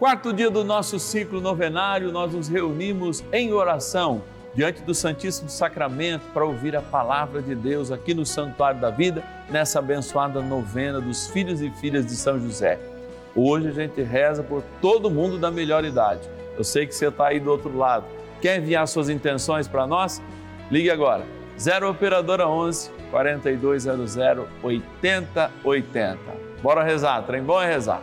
Quarto dia do nosso ciclo novenário, nós nos reunimos em oração diante do Santíssimo Sacramento para ouvir a palavra de Deus aqui no Santuário da Vida, nessa abençoada novena dos filhos e filhas de São José. Hoje a gente reza por todo mundo da melhor idade. Eu sei que você está aí do outro lado. Quer enviar suas intenções para nós? Ligue agora. 0 Operadora 11 4200 8080. Bora rezar, trem bom é rezar.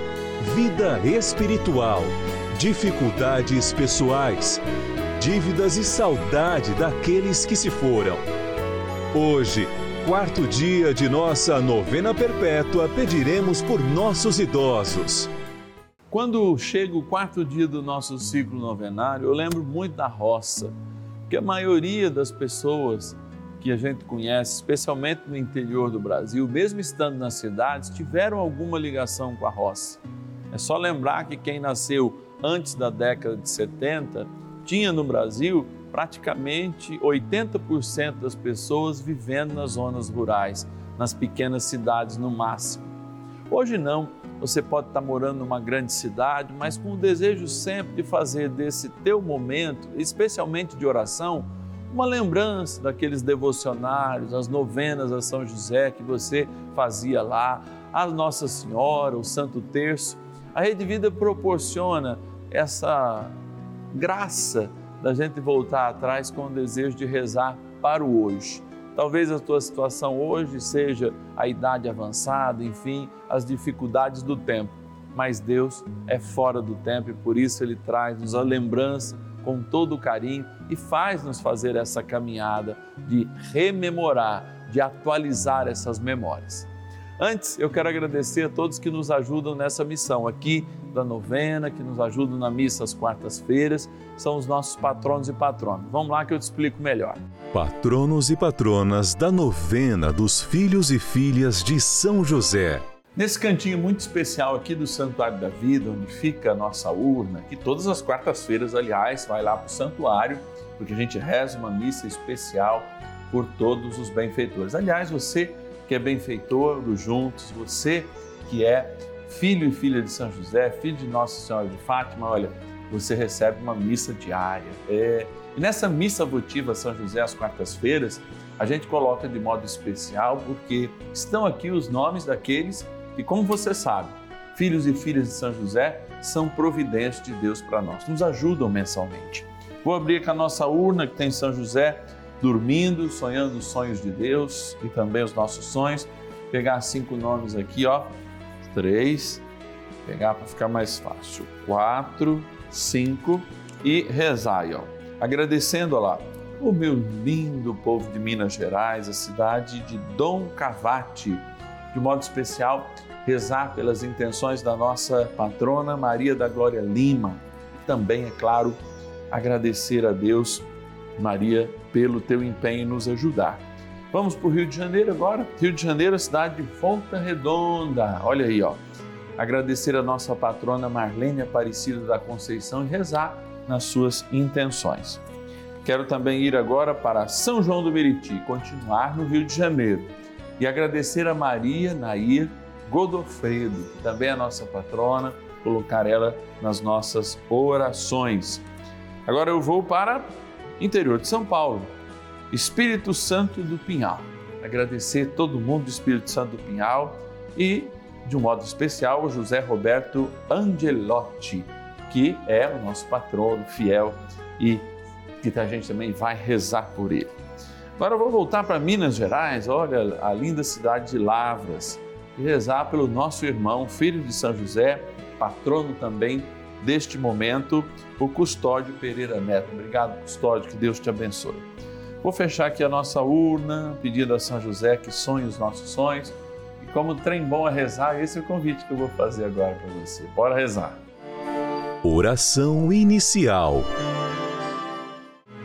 vida espiritual, dificuldades pessoais, dívidas e saudade daqueles que se foram. Hoje, quarto dia de nossa novena perpétua, pediremos por nossos idosos. Quando chega o quarto dia do nosso ciclo novenário, eu lembro muito da roça, porque a maioria das pessoas que a gente conhece, especialmente no interior do Brasil, mesmo estando nas cidades, tiveram alguma ligação com a roça. É só lembrar que quem nasceu antes da década de 70 tinha no Brasil praticamente 80% das pessoas vivendo nas zonas rurais, nas pequenas cidades no máximo. Hoje não, você pode estar morando numa grande cidade, mas com o desejo sempre de fazer desse teu momento, especialmente de oração, uma lembrança daqueles devocionários, as novenas a São José que você fazia lá, a Nossa Senhora, o Santo Terço. A Rede Vida proporciona essa graça da gente voltar atrás com o desejo de rezar para o hoje. Talvez a tua situação hoje seja a idade avançada, enfim, as dificuldades do tempo. Mas Deus é fora do tempo e por isso Ele traz-nos a lembrança com todo o carinho e faz-nos fazer essa caminhada de rememorar, de atualizar essas memórias. Antes, eu quero agradecer a todos que nos ajudam nessa missão aqui da novena, que nos ajudam na missa às quartas-feiras, são os nossos patronos e patronas. Vamos lá que eu te explico melhor. Patronos e patronas da novena dos filhos e filhas de São José. Nesse cantinho muito especial aqui do Santuário da Vida, onde fica a nossa urna, que todas as quartas-feiras, aliás, vai lá para o santuário, porque a gente reza uma missa especial por todos os benfeitores. Aliás, você que é benfeitor do Juntos, você que é filho e filha de São José, filho de Nossa Senhora de Fátima, olha, você recebe uma missa diária. É... E nessa missa votiva São José às quartas-feiras, a gente coloca de modo especial porque estão aqui os nomes daqueles que, como você sabe, filhos e filhas de São José são providências de Deus para nós, nos ajudam mensalmente. Vou abrir aqui a nossa urna que tem São José dormindo, sonhando os sonhos de Deus e também os nossos sonhos. Pegar cinco nomes aqui, ó. Três. Pegar para ficar mais fácil. Quatro, cinco e rezar, ó. Agradecendo lá o meu lindo povo de Minas Gerais, a cidade de Dom Cavate. De modo especial, rezar pelas intenções da nossa patrona Maria da Glória Lima. E também, é claro, agradecer a Deus, Maria pelo teu empenho em nos ajudar. Vamos para o Rio de Janeiro agora. Rio de Janeiro, cidade de Volta Redonda. Olha aí, ó. Agradecer a nossa patrona Marlene Aparecida da Conceição e rezar nas suas intenções. Quero também ir agora para São João do Meriti, continuar no Rio de Janeiro. e agradecer a Maria Nair Godofredo, que também é a nossa patrona, colocar ela nas nossas orações. Agora eu vou para interior de São Paulo, Espírito Santo do Pinhal. Agradecer todo mundo do Espírito Santo do Pinhal e, de um modo especial, o José Roberto Angelotti, que é o nosso patrono fiel e que a gente também vai rezar por ele. Agora eu vou voltar para Minas Gerais, olha a linda cidade de Lavras, e rezar pelo nosso irmão, filho de São José, patrono também deste momento, o Custódio Pereira Neto. Obrigado, Custódio, que Deus te abençoe. Vou fechar aqui a nossa urna, pedindo a São José que sonhe os nossos sonhos. E como trem bom é rezar, esse é o convite que eu vou fazer agora para você. Bora rezar. Oração inicial.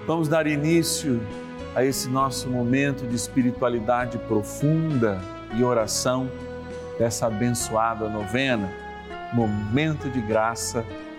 Vamos dar início a esse nosso momento de espiritualidade profunda e oração dessa abençoada novena, momento de graça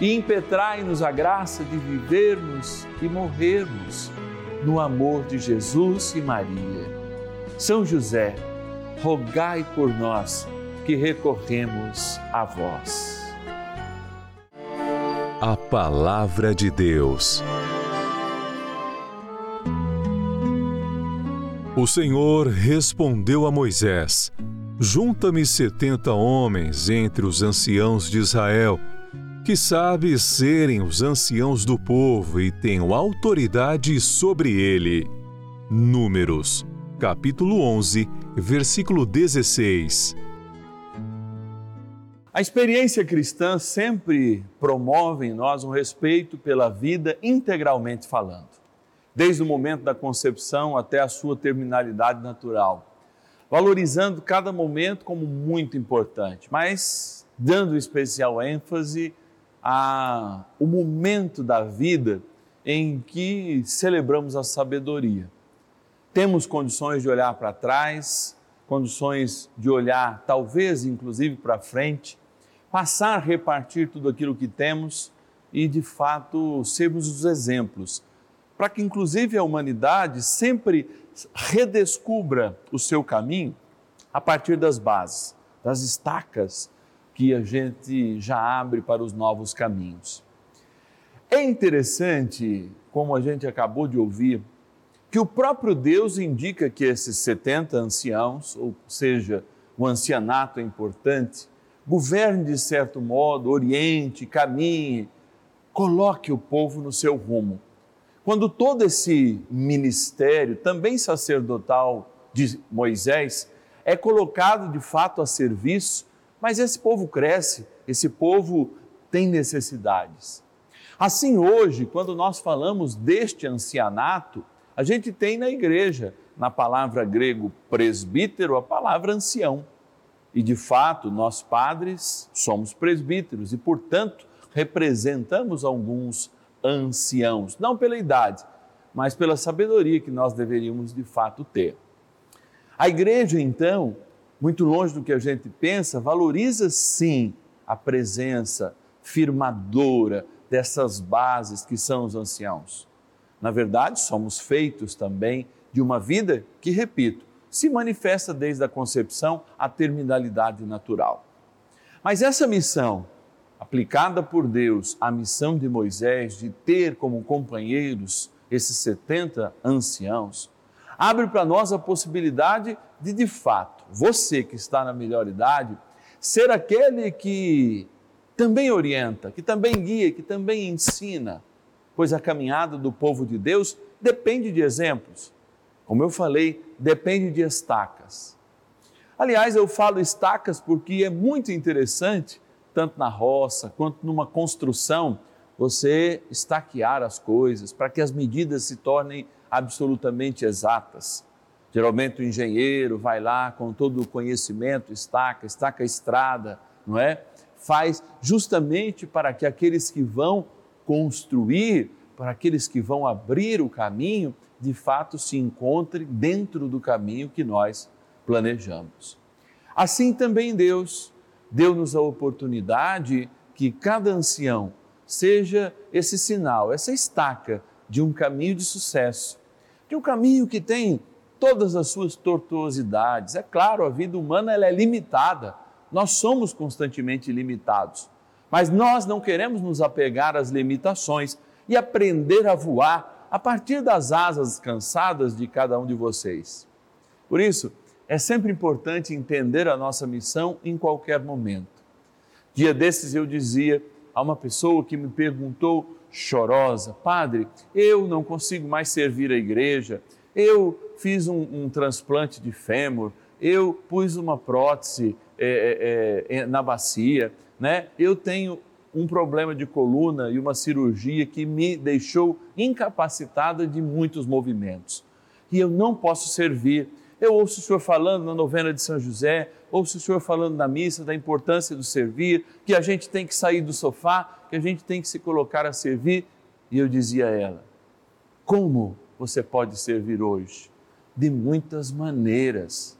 e impetrai-nos a graça de vivermos e morrermos no amor de Jesus e Maria. São José, rogai por nós que recorremos a vós. A Palavra de Deus. O Senhor respondeu a Moisés Junta-me setenta homens entre os anciãos de Israel, que sabem serem os anciãos do povo e tenham autoridade sobre ele. Números, capítulo 11, versículo 16. A experiência cristã sempre promove em nós um respeito pela vida integralmente falando, desde o momento da concepção até a sua terminalidade natural valorizando cada momento como muito importante, mas dando especial ênfase ao momento da vida em que celebramos a sabedoria. Temos condições de olhar para trás, condições de olhar talvez inclusive para frente, passar a repartir tudo aquilo que temos e de fato sermos os exemplos, para que inclusive a humanidade sempre redescubra o seu caminho a partir das bases, das estacas que a gente já abre para os novos caminhos. É interessante, como a gente acabou de ouvir, que o próprio Deus indica que esses 70 anciãos, ou seja, o ancianato é importante, governe de certo modo, oriente, caminhe, coloque o povo no seu rumo. Quando todo esse ministério, também sacerdotal de Moisés, é colocado de fato a serviço, mas esse povo cresce, esse povo tem necessidades. Assim, hoje, quando nós falamos deste ancianato, a gente tem na igreja, na palavra grego presbítero, a palavra ancião. E de fato, nós padres somos presbíteros e, portanto, representamos alguns anciãos, não pela idade, mas pela sabedoria que nós deveríamos de fato ter. A igreja, então, muito longe do que a gente pensa, valoriza sim a presença firmadora dessas bases que são os anciãos. Na verdade, somos feitos também de uma vida que, repito, se manifesta desde a concepção à terminalidade natural. Mas essa missão, aplicada por Deus à missão de Moisés de ter como companheiros esses 70 anciãos, abre para nós a possibilidade de, de fato, você que está na melhor idade, ser aquele que também orienta, que também guia, que também ensina, pois a caminhada do povo de Deus depende de exemplos. Como eu falei, depende de estacas. Aliás, eu falo estacas porque é muito interessante, tanto na roça quanto numa construção, você estaquear as coisas para que as medidas se tornem absolutamente exatas. Geralmente o engenheiro vai lá com todo o conhecimento, estaca, estaca a estrada, não é? faz justamente para que aqueles que vão construir, para aqueles que vão abrir o caminho, de fato se encontrem dentro do caminho que nós planejamos. Assim também Deus deu-nos a oportunidade que cada ancião seja esse sinal, essa estaca de um caminho de sucesso, de um caminho que tem todas as suas tortuosidades. É claro, a vida humana ela é limitada nós somos constantemente limitados, mas nós não queremos nos apegar às limitações e aprender a voar a partir das asas cansadas de cada um de vocês. Por isso, é sempre importante entender a nossa missão em qualquer momento. Dia desses eu dizia a uma pessoa que me perguntou chorosa: Padre, eu não consigo mais servir a igreja, eu fiz um, um transplante de fêmur, eu pus uma prótese é, é, é, na bacia, né? eu tenho um problema de coluna e uma cirurgia que me deixou incapacitada de muitos movimentos. E eu não posso servir. Eu ouço o senhor falando na novena de São José, ouço o senhor falando na missa da importância do servir, que a gente tem que sair do sofá, que a gente tem que se colocar a servir. E eu dizia a ela: como você pode servir hoje? De muitas maneiras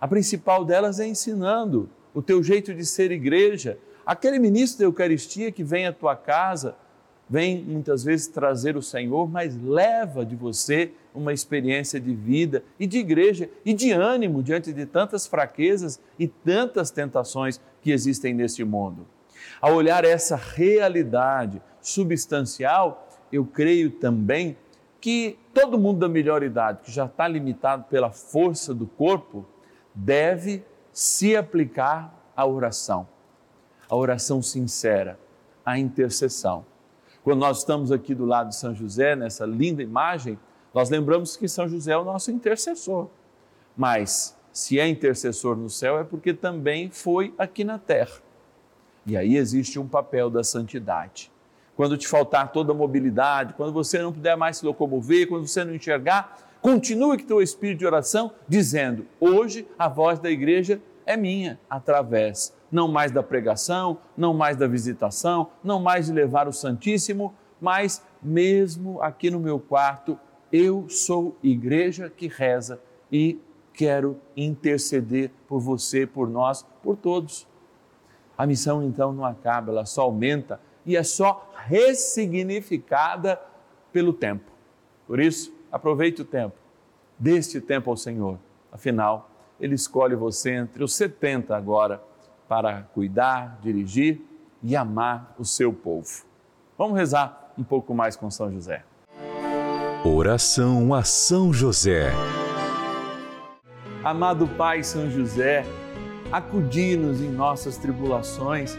a principal delas é ensinando o teu jeito de ser igreja. Aquele ministro da Eucaristia que vem à tua casa, vem muitas vezes trazer o Senhor, mas leva de você uma experiência de vida e de igreja e de ânimo diante de tantas fraquezas e tantas tentações que existem neste mundo. Ao olhar essa realidade substancial, eu creio também que todo mundo da melhor idade, que já está limitado pela força do corpo, deve se aplicar à oração, a oração sincera, a intercessão. Quando nós estamos aqui do lado de São José, nessa linda imagem, nós lembramos que São José é o nosso intercessor. Mas se é intercessor no céu, é porque também foi aqui na terra. E aí existe um papel da santidade. Quando te faltar toda a mobilidade, quando você não puder mais se locomover, quando você não enxergar, Continue com o espírito de oração, dizendo: hoje a voz da igreja é minha, através não mais da pregação, não mais da visitação, não mais de levar o Santíssimo, mas mesmo aqui no meu quarto, eu sou igreja que reza e quero interceder por você, por nós, por todos. A missão então não acaba, ela só aumenta e é só ressignificada pelo tempo. Por isso, aproveite o tempo, dê este tempo ao Senhor. Afinal, Ele escolhe você entre os 70 agora para cuidar, dirigir e amar o seu povo. Vamos rezar um pouco mais com São José. Oração a São José. Amado Pai São José, acudi-nos em nossas tribulações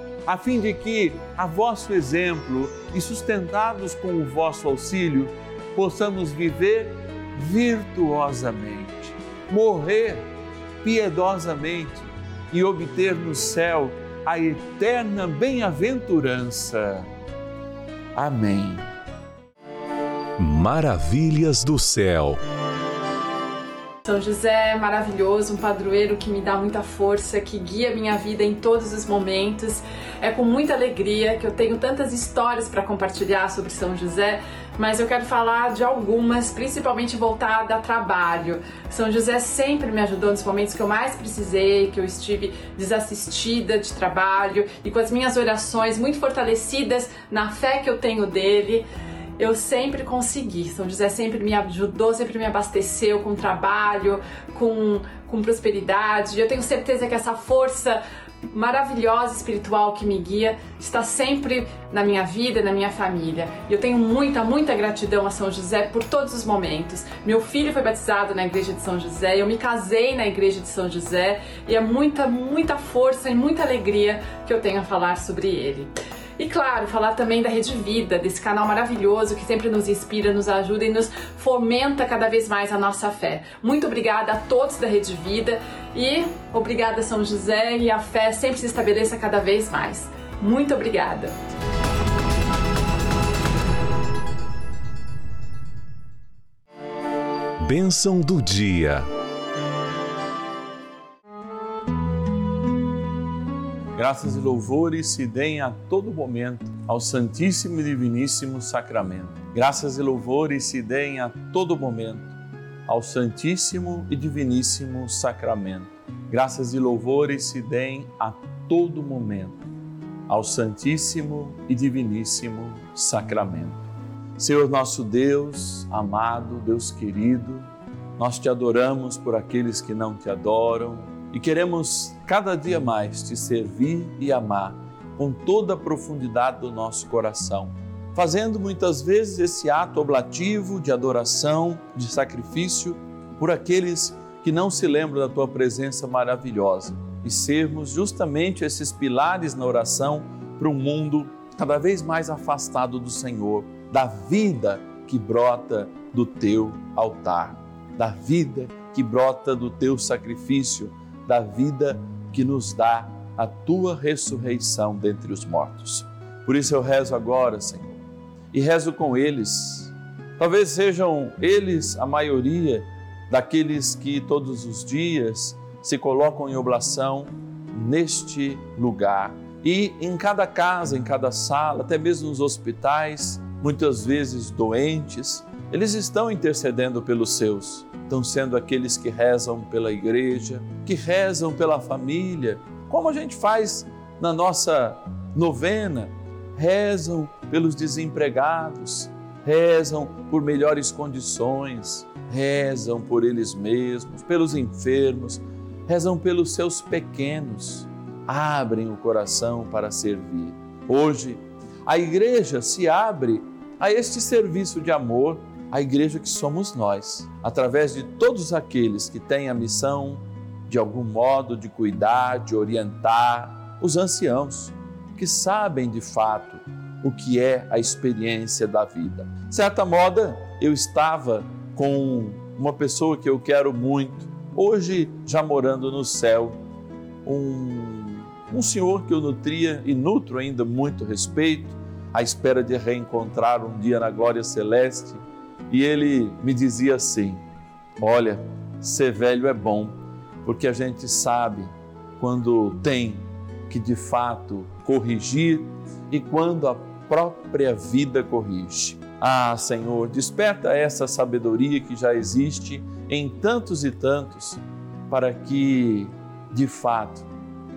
a fim de que, a vosso exemplo e sustentados com o vosso auxílio, possamos viver virtuosamente, morrer piedosamente e obter no céu a eterna bem-aventurança. Amém. Maravilhas do céu. São José é maravilhoso, um padroeiro que me dá muita força, que guia minha vida em todos os momentos. É com muita alegria que eu tenho tantas histórias para compartilhar sobre São José, mas eu quero falar de algumas, principalmente voltada a trabalho. São José sempre me ajudou nos momentos que eu mais precisei, que eu estive desassistida de trabalho e com as minhas orações muito fortalecidas na fé que eu tenho dele eu sempre consegui. São José sempre me ajudou, sempre me abasteceu com trabalho, com, com prosperidade. Eu tenho certeza que essa força maravilhosa espiritual que me guia está sempre na minha vida, na minha família. E eu tenho muita, muita gratidão a São José por todos os momentos. Meu filho foi batizado na igreja de São José, eu me casei na igreja de São José e é muita, muita força e muita alegria que eu tenho a falar sobre ele. E claro, falar também da Rede Vida, desse canal maravilhoso que sempre nos inspira, nos ajuda e nos fomenta cada vez mais a nossa fé. Muito obrigada a todos da Rede Vida e obrigada São José e a fé sempre se estabeleça cada vez mais. Muito obrigada. Bênção do dia. Graças e louvores se deem a todo momento ao Santíssimo e Diviníssimo Sacramento. Graças e louvores se deem a todo momento ao Santíssimo e Diviníssimo Sacramento. Graças e louvores se deem a todo momento ao Santíssimo e Diviníssimo Sacramento. Senhor nosso Deus, amado, Deus querido, nós te adoramos por aqueles que não te adoram e queremos cada dia mais te servir e amar com toda a profundidade do nosso coração, fazendo muitas vezes esse ato oblativo de adoração, de sacrifício por aqueles que não se lembram da tua presença maravilhosa e sermos justamente esses pilares na oração para um mundo cada vez mais afastado do Senhor, da vida que brota do teu altar, da vida que brota do teu sacrifício da vida que nos dá a tua ressurreição dentre os mortos. Por isso eu rezo agora, Senhor, e rezo com eles. Talvez sejam eles a maioria daqueles que todos os dias se colocam em oblação neste lugar. E em cada casa, em cada sala, até mesmo nos hospitais, muitas vezes doentes, eles estão intercedendo pelos seus estão sendo aqueles que rezam pela igreja, que rezam pela família, como a gente faz na nossa novena, rezam pelos desempregados, rezam por melhores condições, rezam por eles mesmos, pelos enfermos, rezam pelos seus pequenos, abrem o coração para servir. Hoje, a igreja se abre a este serviço de amor a igreja que somos nós, através de todos aqueles que têm a missão, de algum modo, de cuidar, de orientar os anciãos, que sabem de fato o que é a experiência da vida. Certa moda, eu estava com uma pessoa que eu quero muito, hoje já morando no céu, um, um senhor que eu nutria e nutro ainda muito respeito, à espera de reencontrar um dia na glória celeste, e ele me dizia assim: Olha, ser velho é bom, porque a gente sabe quando tem que de fato corrigir e quando a própria vida corrige. Ah, Senhor, desperta essa sabedoria que já existe em tantos e tantos, para que, de fato,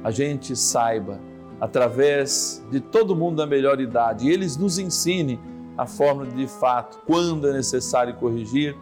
a gente saiba, através de todo mundo da melhor idade, eles nos ensinem a forma de, de fato, quando é necessário corrigir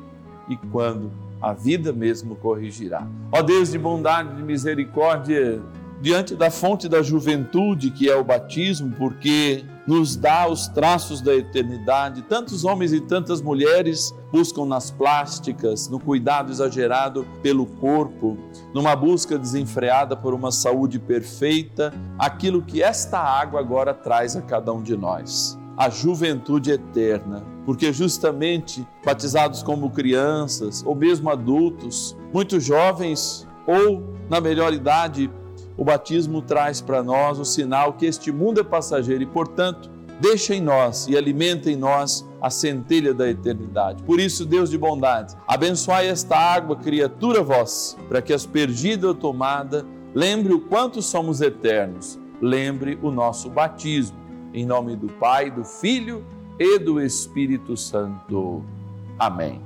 e quando a vida mesmo corrigirá. Ó Deus de bondade, de misericórdia, diante da fonte da juventude que é o batismo, porque nos dá os traços da eternidade. Tantos homens e tantas mulheres buscam nas plásticas, no cuidado exagerado pelo corpo, numa busca desenfreada por uma saúde perfeita, aquilo que esta água agora traz a cada um de nós. A juventude eterna, porque justamente batizados como crianças ou mesmo adultos, muitos jovens ou na melhor idade, o batismo traz para nós o sinal que este mundo é passageiro e, portanto, deixa em nós e alimenta em nós a centelha da eternidade. Por isso, Deus de bondade, abençoai esta água, criatura vossa, para que as perdida ou tomada lembre o quanto somos eternos, lembre o nosso batismo. Em nome do Pai, do Filho e do Espírito Santo. Amém.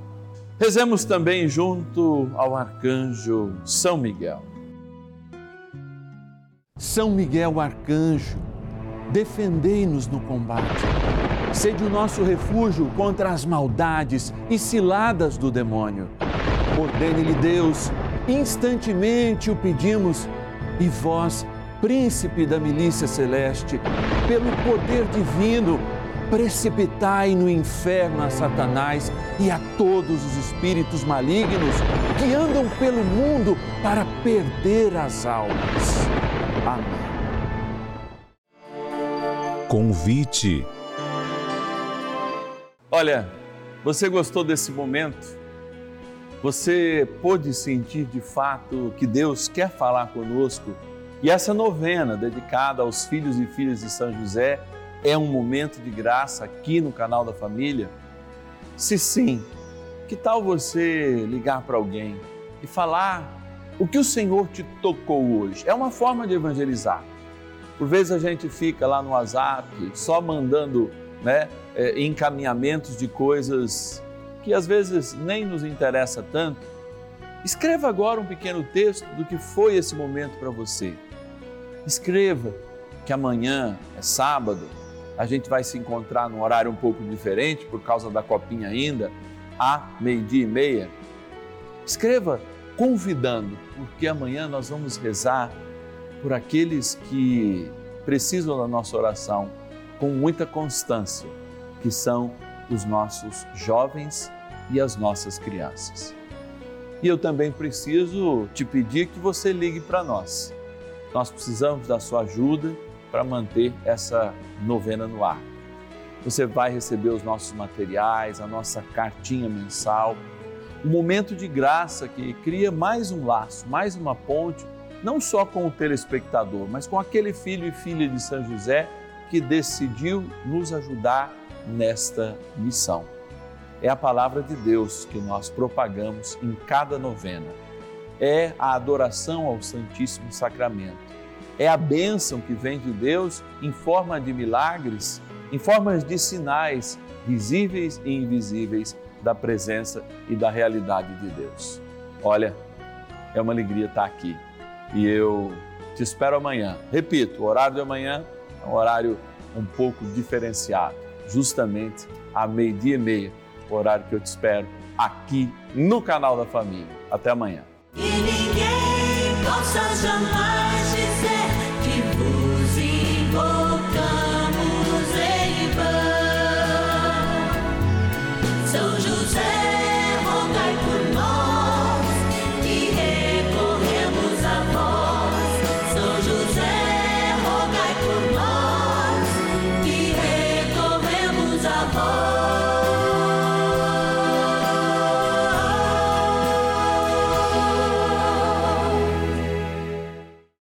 Rezemos também junto ao arcanjo São Miguel. São Miguel Arcanjo, defendei-nos no combate. Sede o nosso refúgio contra as maldades e ciladas do demônio. Ordene-lhe Deus, instantemente o pedimos, e vós, príncipe da milícia celeste, pelo poder divino, precipitai no inferno a Satanás e a todos os espíritos malignos que andam pelo mundo para perder as almas. Amém. Convite. Olha, você gostou desse momento? Você pôde sentir de fato que Deus quer falar conosco? E essa novena dedicada aos filhos e filhas de São José é um momento de graça aqui no canal da família? Se sim, que tal você ligar para alguém e falar o que o Senhor te tocou hoje? É uma forma de evangelizar. Por vezes a gente fica lá no WhatsApp só mandando né, é, encaminhamentos de coisas que às vezes nem nos interessa tanto. Escreva agora um pequeno texto do que foi esse momento para você. Escreva que amanhã é sábado, a gente vai se encontrar num horário um pouco diferente por causa da copinha ainda, a meio-dia e meia. Escreva convidando, porque amanhã nós vamos rezar por aqueles que precisam da nossa oração com muita constância, que são os nossos jovens e as nossas crianças. E eu também preciso te pedir que você ligue para nós. Nós precisamos da sua ajuda para manter essa novena no ar. Você vai receber os nossos materiais, a nossa cartinha mensal um momento de graça que cria mais um laço, mais uma ponte, não só com o telespectador, mas com aquele filho e filha de São José que decidiu nos ajudar nesta missão. É a palavra de Deus que nós propagamos em cada novena. É a adoração ao Santíssimo Sacramento. É a bênção que vem de Deus em forma de milagres, em formas de sinais visíveis e invisíveis da presença e da realidade de Deus. Olha, é uma alegria estar aqui e eu te espero amanhã. Repito, o horário de amanhã é um horário um pouco diferenciado, justamente à meio-dia e meia, o horário que eu te espero aqui no canal da família. Até amanhã. E ninguém possa jamais